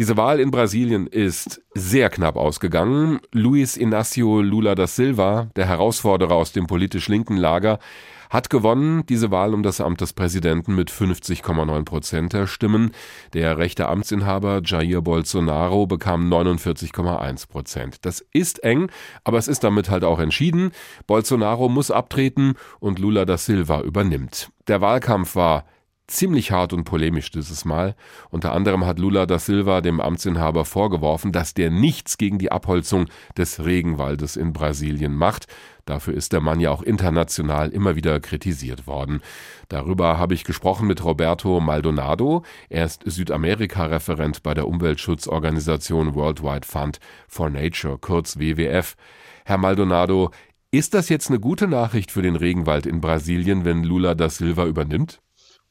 Diese Wahl in Brasilien ist sehr knapp ausgegangen. Luiz Inácio Lula da Silva, der Herausforderer aus dem politisch linken Lager, hat gewonnen diese Wahl um das Amt des Präsidenten mit 50,9 Prozent der Stimmen. Der rechte Amtsinhaber Jair Bolsonaro bekam 49,1 Prozent. Das ist eng, aber es ist damit halt auch entschieden. Bolsonaro muss abtreten und Lula da Silva übernimmt. Der Wahlkampf war ziemlich hart und polemisch dieses Mal. Unter anderem hat Lula da Silva dem Amtsinhaber vorgeworfen, dass der nichts gegen die Abholzung des Regenwaldes in Brasilien macht. Dafür ist der Mann ja auch international immer wieder kritisiert worden. Darüber habe ich gesprochen mit Roberto Maldonado. Er ist Südamerika-Referent bei der Umweltschutzorganisation Worldwide Fund for Nature, kurz WWF. Herr Maldonado, ist das jetzt eine gute Nachricht für den Regenwald in Brasilien, wenn Lula da Silva übernimmt?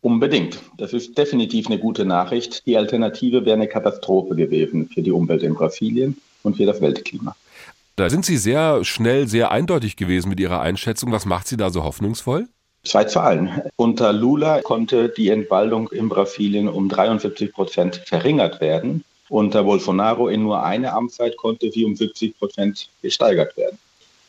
Unbedingt. Das ist definitiv eine gute Nachricht. Die Alternative wäre eine Katastrophe gewesen für die Umwelt in Brasilien und für das Weltklima. Da sind Sie sehr schnell, sehr eindeutig gewesen mit Ihrer Einschätzung. Was macht Sie da so hoffnungsvoll? Zwei Zahlen. Unter Lula konnte die Entwaldung in Brasilien um 73 Prozent verringert werden. Unter Bolsonaro in nur einer Amtszeit konnte sie um 70 Prozent gesteigert werden.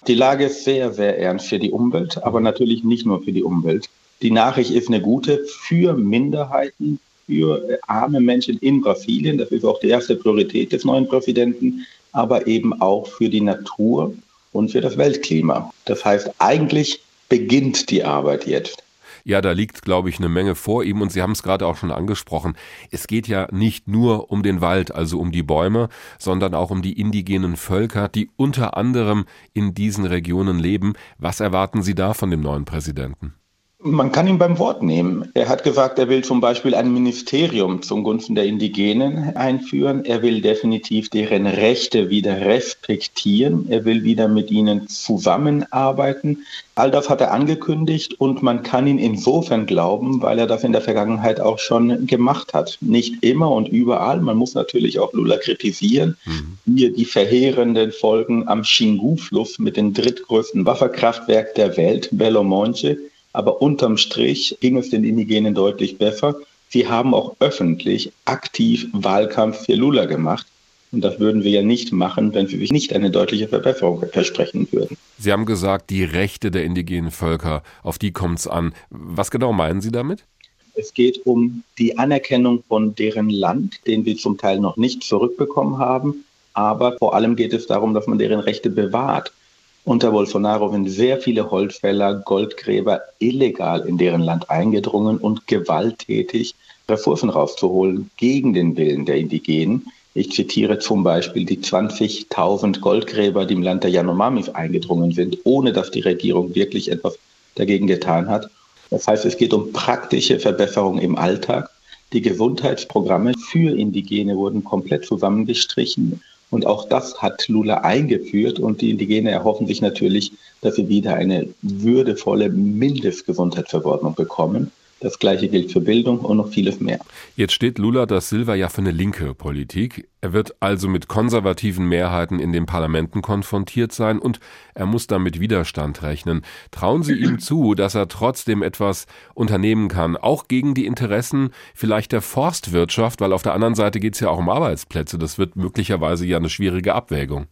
Die Lage ist sehr, sehr ernst für die Umwelt, aber natürlich nicht nur für die Umwelt. Die Nachricht ist eine gute für Minderheiten, für arme Menschen in Brasilien. Das ist auch die erste Priorität des neuen Präsidenten, aber eben auch für die Natur und für das Weltklima. Das heißt, eigentlich beginnt die Arbeit jetzt. Ja, da liegt, glaube ich, eine Menge vor ihm und Sie haben es gerade auch schon angesprochen. Es geht ja nicht nur um den Wald, also um die Bäume, sondern auch um die indigenen Völker, die unter anderem in diesen Regionen leben. Was erwarten Sie da von dem neuen Präsidenten? Man kann ihn beim Wort nehmen. Er hat gesagt, er will zum Beispiel ein Ministerium zum Gunsten der Indigenen einführen. Er will definitiv deren Rechte wieder respektieren. Er will wieder mit ihnen zusammenarbeiten. All das hat er angekündigt und man kann ihn insofern glauben, weil er das in der Vergangenheit auch schon gemacht hat. Nicht immer und überall. Man muss natürlich auch Lula kritisieren. Mhm. Hier die verheerenden Folgen am Xingu-Fluss mit dem drittgrößten Wasserkraftwerk der Welt, Belo Monte aber unterm Strich ging es den Indigenen deutlich besser. Sie haben auch öffentlich aktiv Wahlkampf für Lula gemacht. Und das würden wir ja nicht machen, wenn wir sich nicht eine deutliche Verbesserung versprechen würden. Sie haben gesagt, die Rechte der indigenen Völker, auf die kommt es an. Was genau meinen Sie damit? Es geht um die Anerkennung von deren Land, den wir zum Teil noch nicht zurückbekommen haben. Aber vor allem geht es darum, dass man deren Rechte bewahrt. Unter Bolsonaro sind sehr viele Holzfäller, Goldgräber illegal in deren Land eingedrungen und gewalttätig Ressourcen rauszuholen gegen den Willen der Indigenen. Ich zitiere zum Beispiel die 20.000 Goldgräber, die im Land der Yanomamis eingedrungen sind, ohne dass die Regierung wirklich etwas dagegen getan hat. Das heißt, es geht um praktische Verbesserungen im Alltag. Die Gesundheitsprogramme für Indigene wurden komplett zusammengestrichen. Und auch das hat Lula eingeführt und die Indigene erhoffen sich natürlich, dass sie wieder eine würdevolle Mindestgesundheitsverordnung bekommen. Das gleiche gilt für Bildung und noch vieles mehr. Jetzt steht Lula da Silva ja für eine linke Politik. Er wird also mit konservativen Mehrheiten in den Parlamenten konfrontiert sein und er muss damit Widerstand rechnen. Trauen Sie ihm zu, dass er trotzdem etwas unternehmen kann, auch gegen die Interessen vielleicht der Forstwirtschaft, weil auf der anderen Seite geht es ja auch um Arbeitsplätze. Das wird möglicherweise ja eine schwierige Abwägung.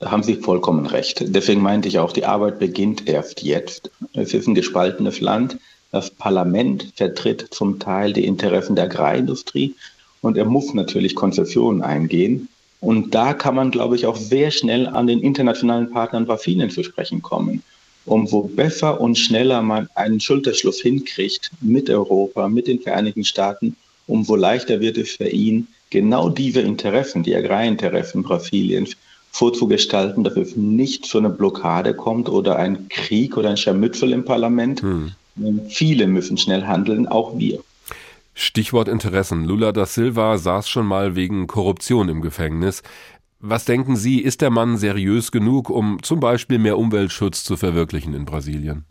Da haben Sie vollkommen recht. Deswegen meinte ich auch, die Arbeit beginnt erst jetzt. Es ist ein gespaltenes Land. Das Parlament vertritt zum Teil die Interessen der Agrarindustrie und er muss natürlich Konzessionen eingehen. Und da kann man, glaube ich, auch sehr schnell an den internationalen Partnern Brasilien zu sprechen kommen. Umso besser und schneller man einen Schulterschluss hinkriegt mit Europa, mit den Vereinigten Staaten, umso leichter wird es für ihn, genau diese Interessen, die Agrarinteressen Brasiliens, vorzugestalten, dass es nicht zu einer Blockade kommt oder ein Krieg oder ein Scharmützel im Parlament, hm. Viele müssen schnell handeln, auch wir. Stichwort Interessen. Lula da Silva saß schon mal wegen Korruption im Gefängnis. Was denken Sie, ist der Mann seriös genug, um zum Beispiel mehr Umweltschutz zu verwirklichen in Brasilien?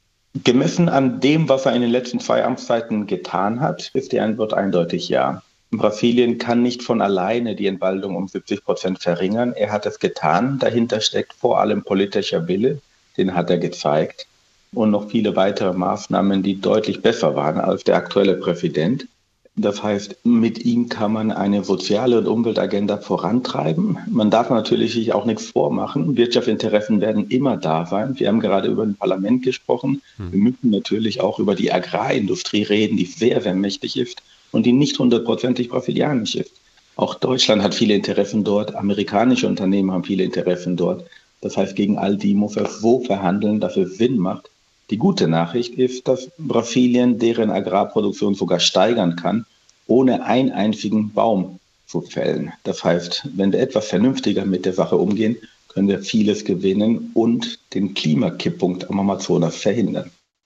Gemessen an dem, was er in den letzten zwei Amtszeiten getan hat, ist die Antwort eindeutig ja. Brasilien kann nicht von alleine die Entwaldung um 70 Prozent verringern. Er hat es getan. Dahinter steckt vor allem politischer Wille. Den hat er gezeigt und noch viele weitere Maßnahmen, die deutlich besser waren als der aktuelle Präsident. Das heißt, mit ihm kann man eine soziale und Umweltagenda vorantreiben. Man darf natürlich sich auch nichts vormachen. Wirtschaftsinteressen werden immer da sein. Wir haben gerade über ein Parlament gesprochen. Hm. Wir müssen natürlich auch über die Agrarindustrie reden, die sehr, sehr mächtig ist und die nicht hundertprozentig brasilianisch ist. Auch Deutschland hat viele Interessen dort, amerikanische Unternehmen haben viele Interessen dort. Das heißt, gegen all die muss er so verhandeln, dass es Sinn macht. Die gute Nachricht ist, dass Brasilien deren Agrarproduktion sogar steigern kann, ohne einen einzigen Baum zu fällen. Das heißt, wenn wir etwas vernünftiger mit der Sache umgehen, können wir vieles gewinnen und den Klimakipppunkt am Amazonas verhindern.